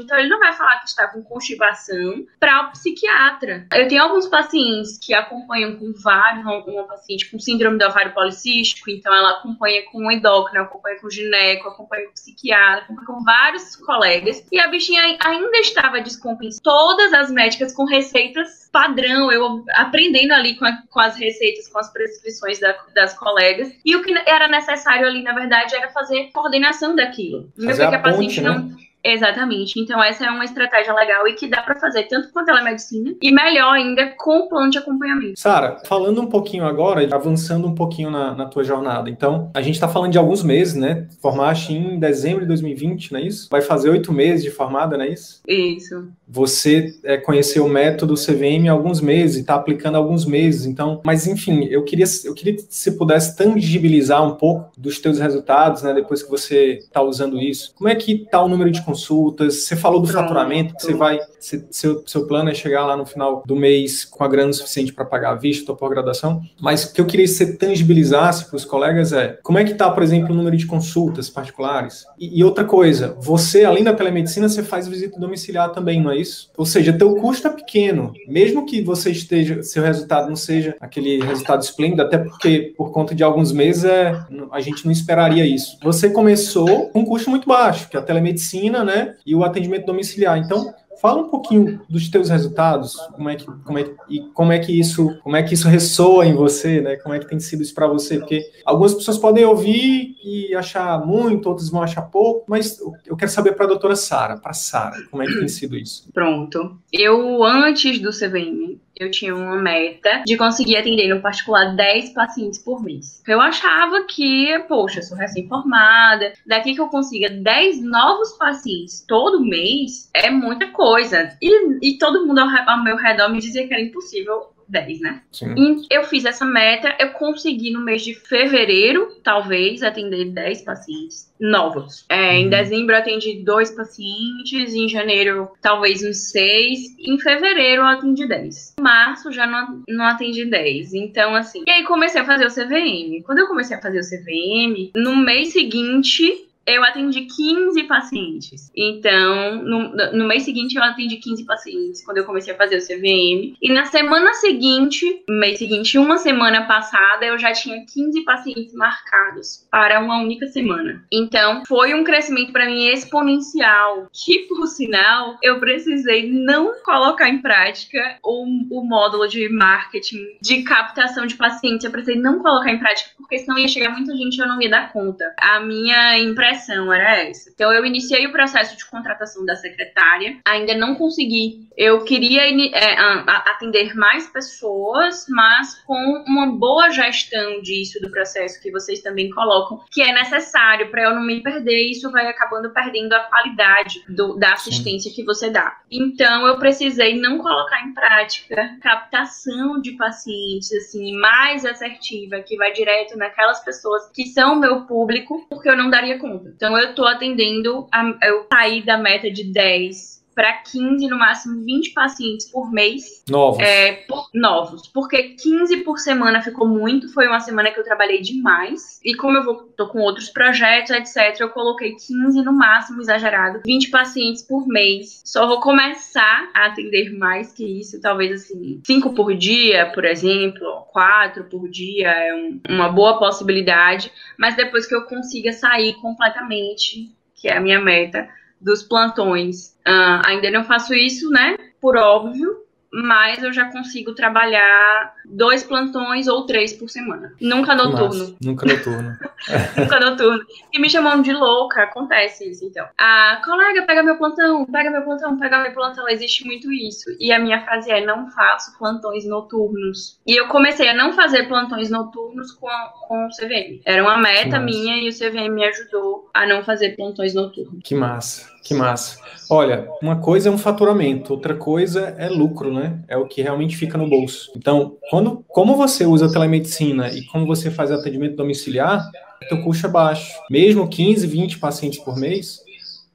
Então ele não vai falar que está com constipação para o psiquiatra. Eu tenho alguns pacientes que acompanham com vários, uma paciente com síndrome do ovário policístico, então ela acompanha com o endócrino, acompanha com o gineco, acompanha com o psiquiatra, acompanha com vários colegas. E a bichinha ainda estava descompensada. Todas as médicas com receitas padrão, eu aprendendo ali com, a, com as receitas, com as prescrições da, das colegas. E o que era necessário ali, na verdade, era fazer coordenação daquilo. Fazer a, a ponte, né? não Exatamente. Então, essa é uma estratégia legal e que dá para fazer tanto com a telemedicina e melhor ainda com o plano de acompanhamento. Sara, falando um pouquinho agora, avançando um pouquinho na, na tua jornada. Então, a gente está falando de alguns meses, né? Formaste em dezembro de 2020, não é isso? Vai fazer oito meses de formada, não é isso? Isso. Você é, conheceu o método CVM há alguns meses e está aplicando há alguns meses. Então, mas enfim, eu queria, eu queria que você pudesse tangibilizar um pouco dos teus resultados, né? Depois que você está usando isso. Como é que está o número de consultas? Você falou do Pronto. faturamento, que você vai. Você, seu, seu plano é chegar lá no final do mês com a grana suficiente para pagar a vista, tua pós-graduação. Mas o que eu queria que você tangibilizasse para os colegas é como é que está, por exemplo, o número de consultas particulares? E, e outra coisa, você, além da telemedicina, você faz visita domiciliar também, não é isso? Ou seja, teu custo é pequeno. Mesmo que você esteja, seu resultado não seja aquele resultado esplêndido, até porque por conta de alguns meses é, a gente não esperaria isso. Você começou com um custo muito baixo, que a telemedicina, né? E o atendimento domiciliar. Então, Fala um pouquinho dos teus resultados, como é que, como é, e como é que isso, como é que isso ressoa em você, né? Como é que tem sido isso para você? Porque algumas pessoas podem ouvir e achar muito, outras vão achar pouco, mas eu quero saber para a doutora Sara, para Sara, como é que tem sido isso? Pronto. Eu antes do CVM, eu tinha uma meta de conseguir atender no particular 10 pacientes por mês. Eu achava que, poxa, sou recém-formada, daqui que eu consiga 10 novos pacientes todo mês é muita coisa. E, e todo mundo ao, ao meu redor me dizia que era impossível 10, né? Sim. E eu fiz essa meta, eu consegui no mês de fevereiro, talvez, atender 10 pacientes novos. É, Em uhum. dezembro eu atendi dois pacientes, em janeiro talvez uns seis, em fevereiro eu atendi 10. Em março já não, não atendi 10. Então, assim. E aí comecei a fazer o CVM. Quando eu comecei a fazer o CVM, no mês seguinte eu atendi 15 pacientes. Então, no, no, mês seguinte, eu atendi 15 pacientes quando eu comecei a fazer o CVM. E na semana seguinte, mês seguinte, uma semana passada, eu já tinha 15 pacientes marcados para uma única semana. Então, foi um crescimento para mim exponencial, que, por sinal, eu precisei não colocar em prática o, o módulo de marketing, de captação de pacientes. Eu precisei não colocar em prática, porque senão ia chegar muita gente e eu não ia dar conta. A minha impressão era essa. Então eu iniciei o processo de contratação da secretária, ainda não consegui. Eu queria é, atender mais pessoas, mas com uma boa gestão disso do processo que vocês também colocam, que é necessário para eu não me perder. Isso vai acabando perdendo a qualidade do, da assistência Sim. que você dá. Então eu precisei não colocar em prática captação de pacientes assim mais assertiva, que vai direto naquelas pessoas que são o meu público, porque eu não daria conta. Então eu tô atendendo, a, eu saí da meta de 10 para 15, no máximo 20 pacientes por mês. Novos. É, por, novos. Porque 15 por semana ficou muito. Foi uma semana que eu trabalhei demais. E como eu vou, tô com outros projetos, etc., eu coloquei 15 no máximo, exagerado. 20 pacientes por mês. Só vou começar a atender mais que isso. Talvez assim, 5 por dia, por exemplo. 4 por dia é um, uma boa possibilidade. Mas depois que eu consiga sair completamente, que é a minha meta dos plantões. Uh, ainda não faço isso, né? Por óbvio, mas eu já consigo trabalhar dois plantões ou três por semana. Nunca noturno. Nunca noturno. *laughs* Nunca noturno. E me chamando de louca, acontece isso, então. A colega, pega meu plantão, pega meu plantão, pega meu plantão. Existe muito isso. E a minha frase é: não faço plantões noturnos. E eu comecei a não fazer plantões noturnos com, a, com o CVM. Era uma meta minha e o CVM me ajudou a não fazer plantões noturnos. Que massa. Que massa. Olha, uma coisa é um faturamento, outra coisa é lucro, né? É o que realmente fica no bolso. Então, quando, como você usa a telemedicina e como você faz atendimento domiciliar, teu custo é baixo. Mesmo 15, 20 pacientes por mês,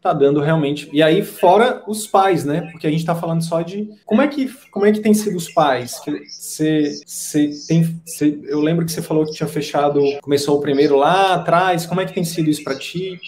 tá dando realmente. E aí, fora os pais, né? Porque a gente tá falando só de. Como é que, como é que tem sido os pais? Você, você tem. Você, eu lembro que você falou que tinha fechado, começou o primeiro lá atrás. Como é que tem sido isso para ti?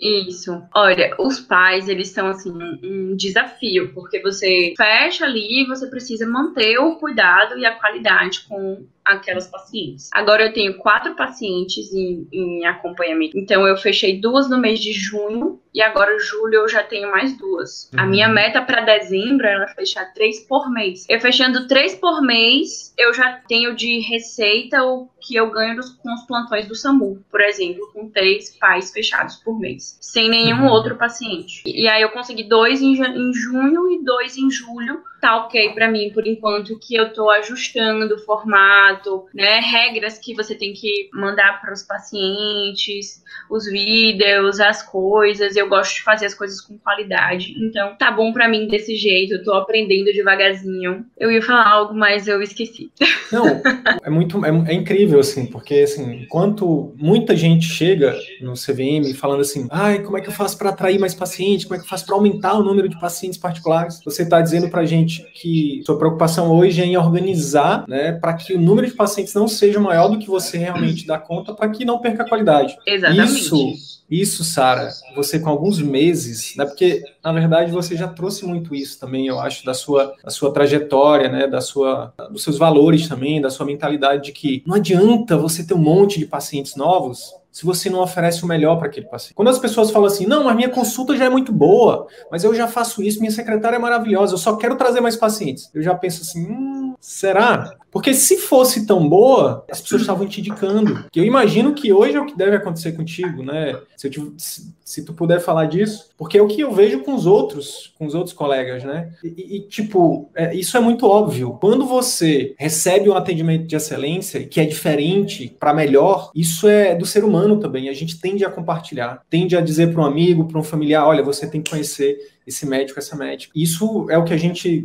Isso. Olha, os pais, eles são assim um desafio, porque você fecha ali e você precisa manter o cuidado e a qualidade com aquelas pacientes. Agora eu tenho quatro pacientes em, em acompanhamento. Então eu fechei duas no mês de junho e agora julho eu já tenho mais duas. Uhum. A minha meta para dezembro era fechar três por mês. Eu fechando três por mês, eu já tenho de receita o que eu ganho dos, com os plantões do SAMU, por exemplo, com três pais fechados por mês, sem nenhum uhum. outro paciente. E aí eu consegui dois em, em junho e dois em julho tá ok para mim por enquanto que eu tô ajustando o formato, né, regras que você tem que mandar para os pacientes, os vídeos, as coisas. Eu gosto de fazer as coisas com qualidade. Então, tá bom para mim desse jeito. Eu tô aprendendo devagarzinho. Eu ia falar algo, mas eu esqueci. *laughs* Não, é muito é, é incrível assim, porque assim, enquanto muita gente chega no CVM falando assim: "Ai, como é que eu faço para atrair mais pacientes? Como é que eu faço para aumentar o número de pacientes particulares?" Você tá dizendo pra gente que sua preocupação hoje é em organizar, né, para que o número de pacientes não seja maior do que você realmente dá conta, para que não perca a qualidade. Exatamente. Isso isso, Sara, você com alguns meses, né? Porque na verdade você já trouxe muito isso também, eu acho, da sua, da sua trajetória, né? Da sua, dos seus valores também, da sua mentalidade de que não adianta você ter um monte de pacientes novos se você não oferece o melhor para aquele paciente. Quando as pessoas falam assim, não, mas minha consulta já é muito boa, mas eu já faço isso, minha secretária é maravilhosa, eu só quero trazer mais pacientes. Eu já penso assim, hum, será? Porque se fosse tão boa, as pessoas estavam te indicando. Que eu imagino que hoje é o que deve acontecer contigo, né? Se, te, se, se, tu puder falar disso, porque é o que eu vejo com os outros, com os outros colegas, né? E, e tipo, é, isso é muito óbvio. Quando você recebe um atendimento de excelência que é diferente para melhor, isso é do ser humano também. A gente tende a compartilhar, tende a dizer para um amigo, para um familiar, olha, você tem que conhecer esse médico, essa médica. Isso é o que a gente,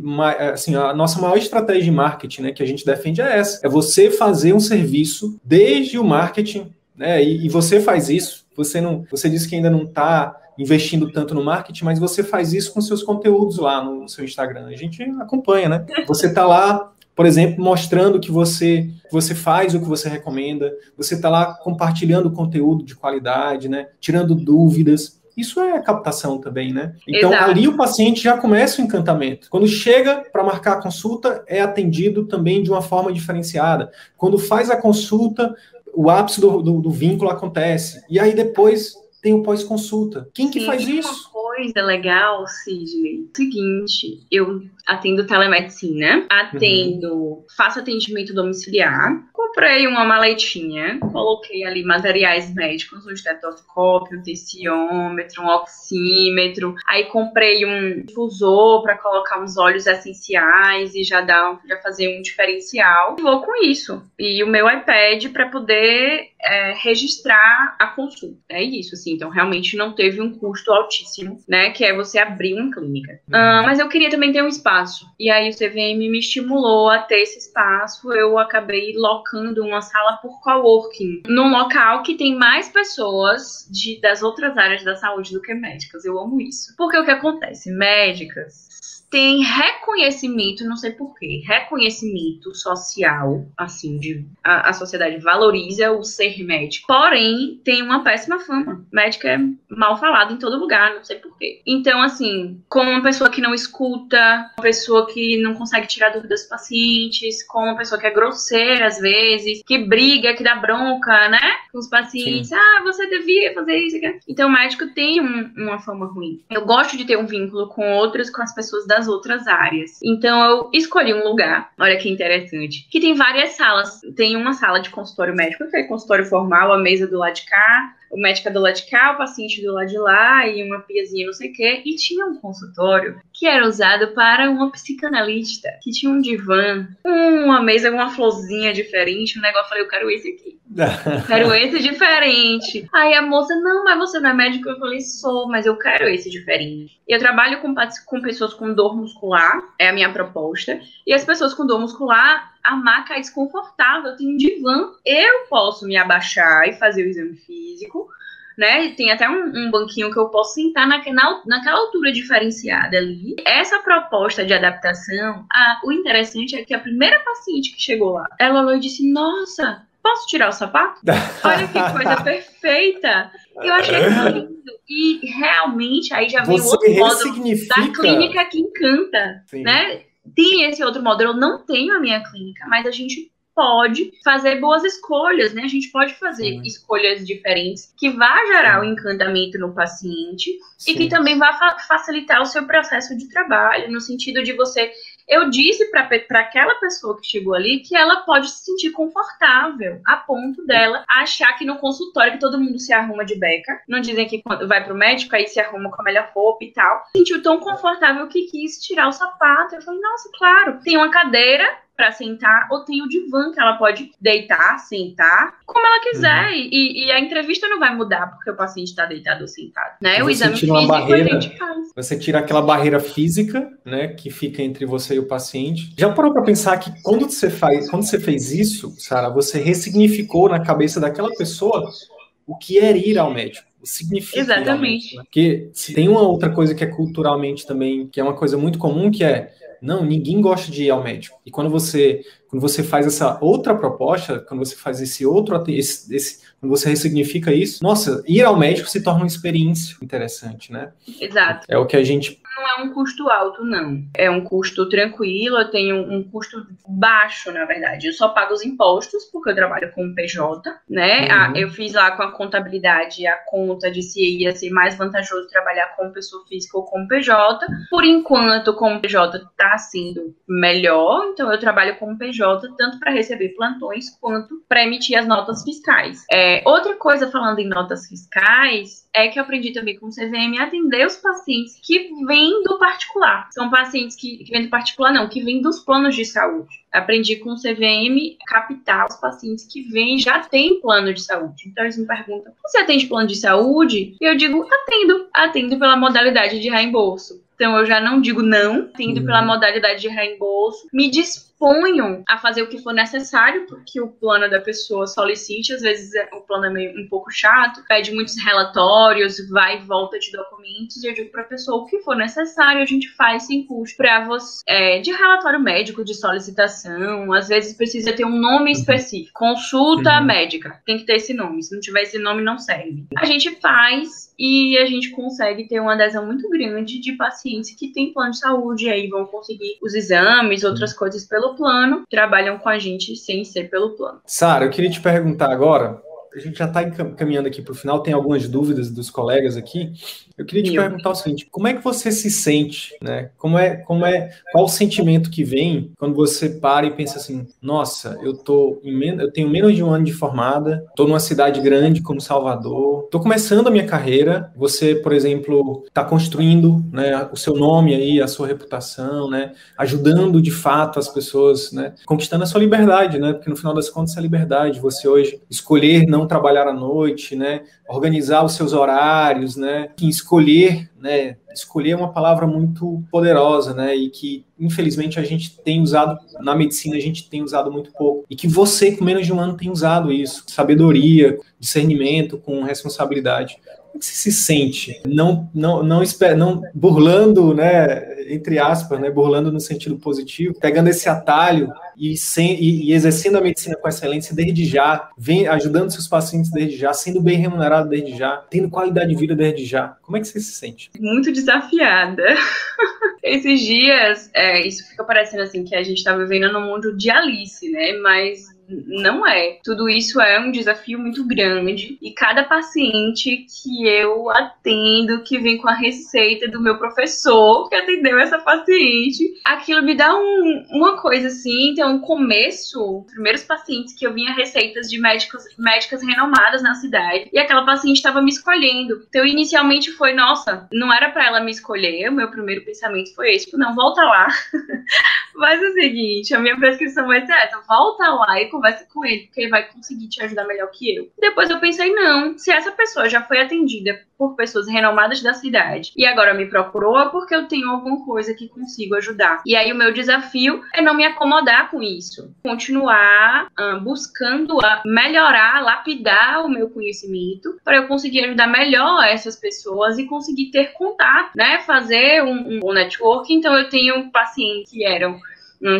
assim, a nossa maior estratégia de marketing, né, que a gente defende é essa, é você fazer um serviço desde o marketing, né, e, e você faz isso, você não, você disse que ainda não está investindo tanto no marketing, mas você faz isso com seus conteúdos lá no seu Instagram. A gente acompanha, né? Você está lá, por exemplo, mostrando que você você faz o que você recomenda, você está lá compartilhando conteúdo de qualidade, né? Tirando dúvidas. Isso é captação também, né? Então, Exato. ali o paciente já começa o encantamento. Quando chega para marcar a consulta, é atendido também de uma forma diferenciada. Quando faz a consulta, o ápice do, do, do vínculo acontece. E aí depois tem o pós-consulta. Quem que Sim, faz isso? Uma coisa legal, Sidney, seguinte, eu atendo telemedicina, atendo, uhum. faço atendimento domiciliar, comprei uma maletinha, coloquei ali materiais médicos, um estetoscópio, um tensiômetro, um oxímetro, aí comprei um difusor para colocar uns óleos essenciais e já dar, já fazer um diferencial. E vou com isso. E o meu iPad para poder é, registrar a consulta. É isso, assim. Então, realmente não teve um custo altíssimo, né? Que é você abrir uma clínica. Uhum. Uh, mas eu queria também ter um espaço. E aí o CVM me estimulou a ter esse espaço. Eu acabei locando uma sala por coworking num local que tem mais pessoas de, das outras áreas da saúde do que médicas. Eu amo isso. Porque o que acontece? Médicas tem reconhecimento, não sei porquê, reconhecimento social, assim, de a, a, sociedade valoriza o ser médico. Porém, tem uma péssima fama. Médico é mal falado em todo lugar, não sei porquê. Então, assim, como uma pessoa que não escuta, uma pessoa que não consegue tirar dúvidas dos pacientes, como uma pessoa que é grosseira às vezes, que briga, que dá bronca, né? Com os pacientes. Sim. Ah, você devia fazer isso. Então, o médico tem um, uma fama ruim. Eu gosto de ter um vínculo com outros, com as pessoas das outras áreas. Então eu escolhi um lugar, olha que interessante, que tem várias salas. Tem uma sala de consultório médico, que é consultório formal, a mesa do lado de cá, o médico do lado de cá, o paciente do lado de lá, e uma piazinha, não sei o quê. E tinha um consultório que era usado para uma psicanalista, que tinha um divã, uma mesa uma florzinha diferente, um negócio. Eu falei, eu quero esse aqui. *laughs* quero esse diferente. Aí a moça, não, mas você não é médico? Eu falei, sou, mas eu quero esse diferente. Eu trabalho com, com pessoas com dor muscular, é a minha proposta. E as pessoas com dor muscular, a maca é desconfortável, tem um divã. Eu posso me abaixar e fazer o exame físico, né? Tem até um, um banquinho que eu posso sentar naquela, naquela altura diferenciada ali. Essa proposta de adaptação, a, o interessante é que a primeira paciente que chegou lá, ela olhou e disse: Nossa, posso tirar o sapato? *laughs* Olha que coisa perfeita. Eu achei lindo. E realmente aí já vem o outro modo da clínica que encanta, Sim. né? tem esse outro modo. Eu não tenho a minha clínica, mas a gente pode fazer boas escolhas, né? A gente pode fazer Sim. escolhas diferentes que vá gerar o um encantamento no paciente Sim. e que também vá fa facilitar o seu processo de trabalho, no sentido de você eu disse para aquela pessoa que chegou ali que ela pode se sentir confortável a ponto dela achar que no consultório que todo mundo se arruma de beca. Não dizem que quando vai pro médico aí se arruma com a melhor roupa e tal. Sentiu tão confortável que quis tirar o sapato. Eu falei, nossa, claro, tem uma cadeira para sentar, ou tem o divã que ela pode deitar, sentar, como ela quiser. Uhum. E, e, a entrevista não vai mudar porque o paciente está deitado ou sentado. Né? o exame físico barreira, a gente faz. Você tira aquela barreira física, né, que fica entre você e o paciente. Já parou para pensar que quando você faz, quando você fez isso, Sara, você ressignificou na cabeça daquela pessoa o que era ir ao médico significa. Exatamente. Né? Porque se tem uma outra coisa que é culturalmente também, que é uma coisa muito comum, que é não, ninguém gosta de ir ao médico. E quando você, quando você faz essa outra proposta, quando você faz esse outro, esse, esse, quando você ressignifica isso, nossa, ir ao médico se torna uma experiência interessante, né? Exato. É o que a gente não é um custo alto, não. É um custo tranquilo, eu tenho um custo baixo, na verdade. Eu só pago os impostos, porque eu trabalho com PJ, né? Uhum. eu fiz lá com a contabilidade a conta de se ia ser mais vantajoso trabalhar com pessoa física ou com PJ. Por enquanto, com PJ está sendo melhor, então eu trabalho com PJ tanto para receber plantões quanto para emitir as notas fiscais. É, outra coisa, falando em notas fiscais, é que eu aprendi também com o CVM atender os pacientes que vêm do particular. São pacientes que, que vêm do particular, não, que vêm dos planos de saúde. Aprendi com o CVM captar os pacientes que vêm já têm plano de saúde. Então eles me perguntam: você atende plano de saúde? E eu digo: atendo, atendo pela modalidade de reembolso. Então eu já não digo não, tendo uhum. pela modalidade de reembolso, me disponham a fazer o que for necessário, porque o plano da pessoa solicite, às vezes é, o plano é meio, um pouco chato, pede muitos relatórios, vai e volta de documentos, e eu digo para a pessoa o que for necessário, a gente faz sem custo para você, é, de relatório médico, de solicitação, às vezes precisa ter um nome uhum. específico, consulta uhum. médica, tem que ter esse nome, se não tiver esse nome não serve. A gente faz e a gente consegue ter uma adesão muito grande de pacientes que têm plano de saúde, e aí vão conseguir os exames, outras coisas pelo plano, trabalham com a gente sem ser pelo plano. Sara, eu queria te perguntar agora, a gente já está caminhando aqui para o final, tem algumas dúvidas dos colegas aqui. Eu queria te perguntar o seguinte: como é que você se sente, né? Como é, como é, qual o sentimento que vem quando você para e pensa assim, nossa, eu tô em, eu tenho menos de um ano de formada, estou numa cidade grande como Salvador, estou começando a minha carreira. Você, por exemplo, está construindo, né, o seu nome aí, a sua reputação, né, ajudando de fato as pessoas, né, conquistando a sua liberdade, né? Porque no final das contas é a liberdade. Você hoje escolher não trabalhar à noite, né? Organizar os seus horários, né? Escolher, né? Escolher é uma palavra muito poderosa, né? E que infelizmente a gente tem usado na medicina a gente tem usado muito pouco e que você com menos de um ano tem usado isso, sabedoria, discernimento, com responsabilidade. Como você se sente? Não, não, não, não burlando, né? Entre aspas, né? Burlando no sentido positivo, pegando esse atalho e, sem, e, e, exercendo a medicina com excelência desde já, vem ajudando seus pacientes desde já, sendo bem remunerado desde já, tendo qualidade de vida desde já. Como é que você se sente? Muito desafiada. *laughs* Esses dias, é, isso fica parecendo assim que a gente está vivendo no mundo de Alice, né? Mas não é. Tudo isso é um desafio muito grande e cada paciente que eu atendo, que vem com a receita do meu professor que atendeu essa paciente, aquilo me dá um, uma coisa assim. Então, começo, primeiros pacientes que eu vinha receitas de médicos, médicas renomadas na cidade e aquela paciente estava me escolhendo. Então, inicialmente foi, nossa, não era para ela me escolher. O meu primeiro pensamento foi esse, tipo, não, volta lá. *laughs* Faz o seguinte, a minha prescrição vai ser essa, volta lá e conversa com ele, porque ele vai conseguir te ajudar melhor que eu. Depois eu pensei, não, se essa pessoa já foi atendida por pessoas renomadas da cidade e agora me procurou, é porque eu tenho alguma coisa que consigo ajudar. E aí o meu desafio é não me acomodar com isso, continuar uh, buscando melhorar, lapidar o meu conhecimento para eu conseguir ajudar melhor essas pessoas e conseguir ter contato, né? Fazer um, um network. Então eu tenho pacientes que eram hum,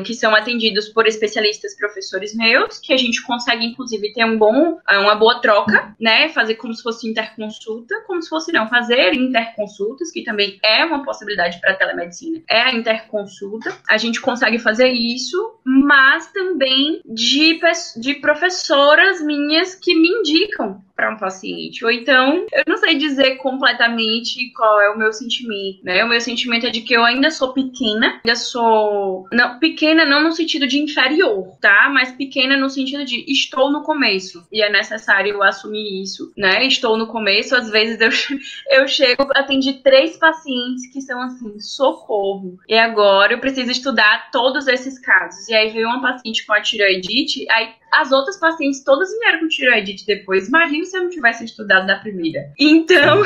que são atendidos por especialistas professores meus, que a gente consegue, inclusive, ter um bom, ah, uma boa troca, né? Fazer como se fosse interconsulta, como se fosse não, fazer interconsultas, que também é uma possibilidade para telemedicina, é a interconsulta. A gente consegue fazer isso, mas também de, de professoras minhas que me indicam para um paciente. Ou então, eu não sei dizer completamente qual é o meu sentimento, né? O meu sentimento é de que eu ainda sou pequena, ainda sou não pequena não no sentido de inferior, tá? Mas pequena no sentido de estou no começo e é necessário eu assumir isso, né? Estou no começo, às vezes eu eu chego, atendi três pacientes que são assim, socorro. E agora eu preciso estudar todos esses casos. E aí veio uma paciente com a tiroidite, aí as outras pacientes todas vieram com tiroidite depois. Imagina se eu não tivesse estudado da primeira. Então,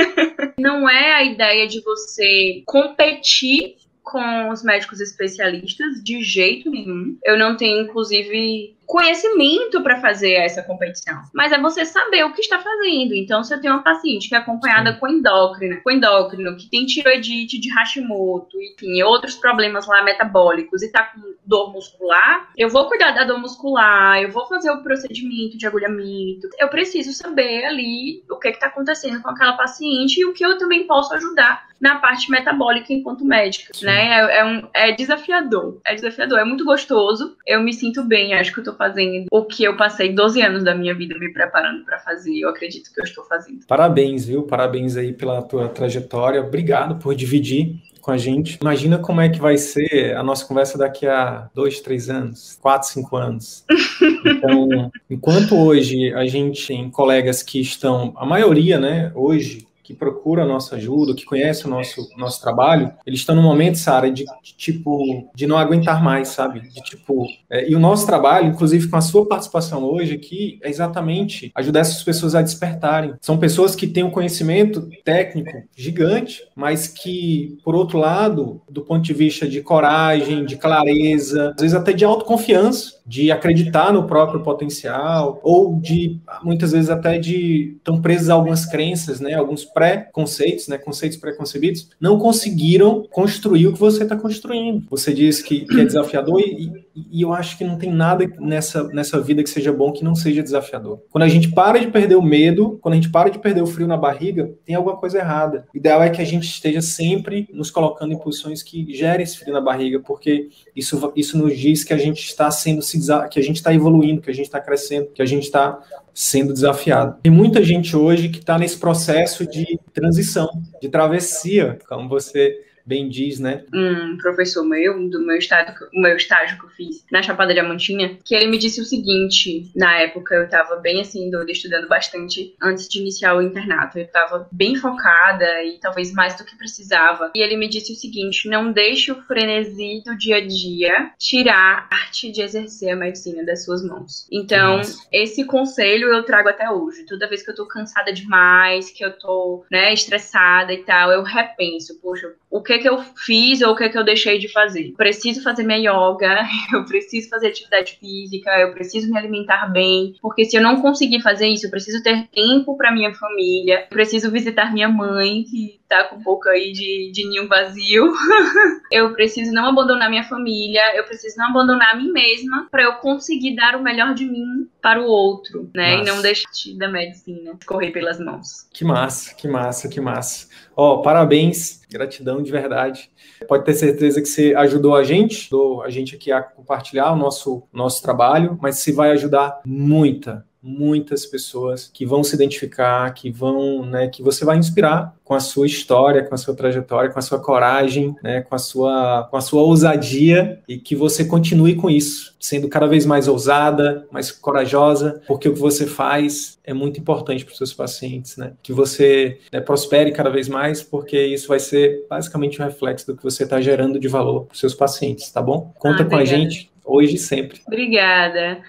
*laughs* não é a ideia de você competir com os médicos especialistas de jeito nenhum. Eu não tenho, inclusive, conhecimento para fazer essa competição, mas é você saber o que está fazendo. Então, se eu tenho uma paciente que é acompanhada Sim. com endócrina, com endócrino, que tem tiroidite de Hashimoto, enfim, outros problemas lá metabólicos e está com dor muscular, eu vou cuidar da dor muscular, eu vou fazer o procedimento de agulhamento. Eu preciso saber ali o que está acontecendo com aquela paciente e o que eu também posso ajudar na parte metabólica enquanto médica, Sim. né? É, é, um, é desafiador, é desafiador, é muito gostoso. Eu me sinto bem, acho que eu tô fazendo o que eu passei 12 anos da minha vida me preparando para fazer. Eu acredito que eu estou fazendo. Parabéns, viu? Parabéns aí pela tua trajetória. Obrigado por dividir com a gente. Imagina como é que vai ser a nossa conversa daqui a dois, três anos, quatro, cinco anos. *laughs* Então, enquanto hoje a gente tem colegas que estão, a maioria, né, hoje que procura a nossa ajuda, que conhece o nosso, nosso trabalho, eles estão no momento, Sara, de, de, tipo, de não aguentar mais, sabe? De tipo, é, e o nosso trabalho, inclusive com a sua participação hoje aqui, é exatamente ajudar essas pessoas a despertarem. São pessoas que têm um conhecimento técnico gigante, mas que, por outro lado, do ponto de vista de coragem, de clareza, às vezes até de autoconfiança, de acreditar no próprio potencial, ou de, muitas vezes até de, estão presos a algumas crenças, né? Alguns pré-conceitos, né, conceitos pré-concebidos, não conseguiram construir o que você está construindo. Você diz que, que é desafiador e, e, eu acho que não tem nada nessa, nessa vida que seja bom que não seja desafiador. Quando a gente para de perder o medo, quando a gente para de perder o frio na barriga, tem alguma coisa errada. O ideal é que a gente esteja sempre nos colocando em posições que gerem esse frio na barriga, porque isso, isso nos diz que a gente está sendo que a gente está evoluindo, que a gente está crescendo, que a gente está sendo desafiado. Tem muita gente hoje que está nesse processo de transição, de travessia, como você bem diz, né? Um professor meu, do meu estágio, meu estágio que eu fiz na Chapada Diamantina, que ele me disse o seguinte, na época eu tava bem assim, doida, estudando bastante antes de iniciar o internato. Eu tava bem focada e talvez mais do que precisava. E ele me disse o seguinte: não deixe o frenesi do dia a dia tirar a arte de exercer a medicina das suas mãos. Então, Nossa. esse conselho eu trago até hoje. Toda vez que eu tô cansada demais, que eu tô, né, estressada e tal, eu repenso, poxa, o que que eu fiz ou o que que eu deixei de fazer. Preciso fazer minha yoga, *laughs* eu preciso fazer atividade física, eu preciso me alimentar bem, porque se eu não conseguir fazer isso, eu preciso ter tempo para minha família, preciso visitar minha mãe, que tá com um pouco aí de, de ninho vazio. *laughs* eu preciso não abandonar minha família, eu preciso não abandonar a mim mesma para eu conseguir dar o melhor de mim para o outro, né? Nossa. E não deixar da medicina correr pelas mãos. Que massa, que massa, que massa. Ó, oh, parabéns, gratidão de verdade. Pode ter certeza que você ajudou a gente, ajudou a gente aqui a compartilhar o nosso, nosso trabalho, mas você vai ajudar muita, muitas pessoas que vão se identificar, que vão, né, que você vai inspirar com a sua história, com a sua trajetória, com a sua coragem, né, com a sua, com a sua ousadia e que você continue com isso, sendo cada vez mais ousada, mais corajosa, porque o que você faz é muito importante para os seus pacientes, né? Que você né, prospere cada vez mais, porque isso vai ser basicamente um reflexo do que você está gerando de valor para os seus pacientes, tá bom? Conta ah, com a gente hoje e sempre. Obrigada.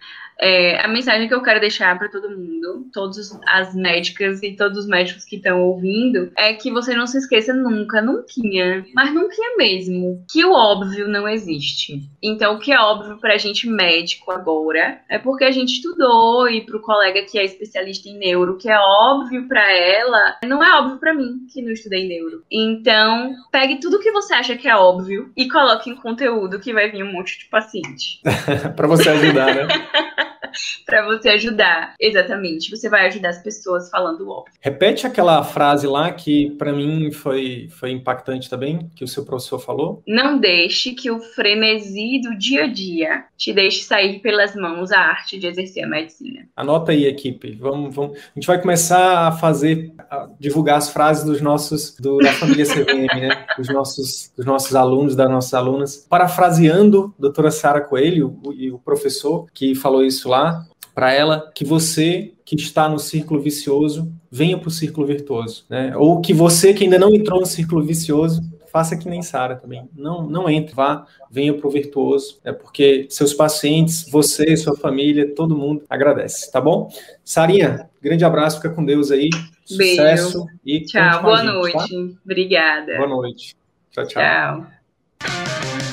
É, a mensagem que eu quero deixar para todo mundo, todas as médicas e todos os médicos que estão ouvindo, é que você não se esqueça nunca, nunca, mas nunca mesmo, que o óbvio não existe. Então, o que é óbvio pra gente médico agora é porque a gente estudou e pro colega que é especialista em neuro, que é óbvio para ela, não é óbvio para mim que não estudei neuro. Então, pegue tudo que você acha que é óbvio e coloque em conteúdo que vai vir um monte de paciente. *laughs* para você ajudar, né? *laughs* *laughs* para você ajudar. Exatamente. Você vai ajudar as pessoas falando óbvio. Repete aquela frase lá que para mim foi, foi impactante também, que o seu professor falou. Não deixe que o frenesi do dia a dia te deixe sair pelas mãos a arte de exercer a medicina. Anota aí, equipe. Vamos, vamos. A gente vai começar a fazer, a divulgar as frases dos nossos, do, da família CVM, né? Dos nossos, dos nossos alunos, das nossas alunas. Parafraseando a doutora Sara Coelho e o professor que falou isso lá, para ela que você que está no círculo vicioso venha para o círculo virtuoso, né? Ou que você que ainda não entrou no círculo vicioso faça que nem Sara também. Não, não entre, vá, venha para o virtuoso, é porque seus pacientes, você, sua família, todo mundo agradece, tá bom? Sarinha, grande abraço, fica com Deus aí. Sucesso Beijo. e tchau. Boa gente, noite. Tá? Obrigada. Boa noite. Tchau, tchau. Tchau.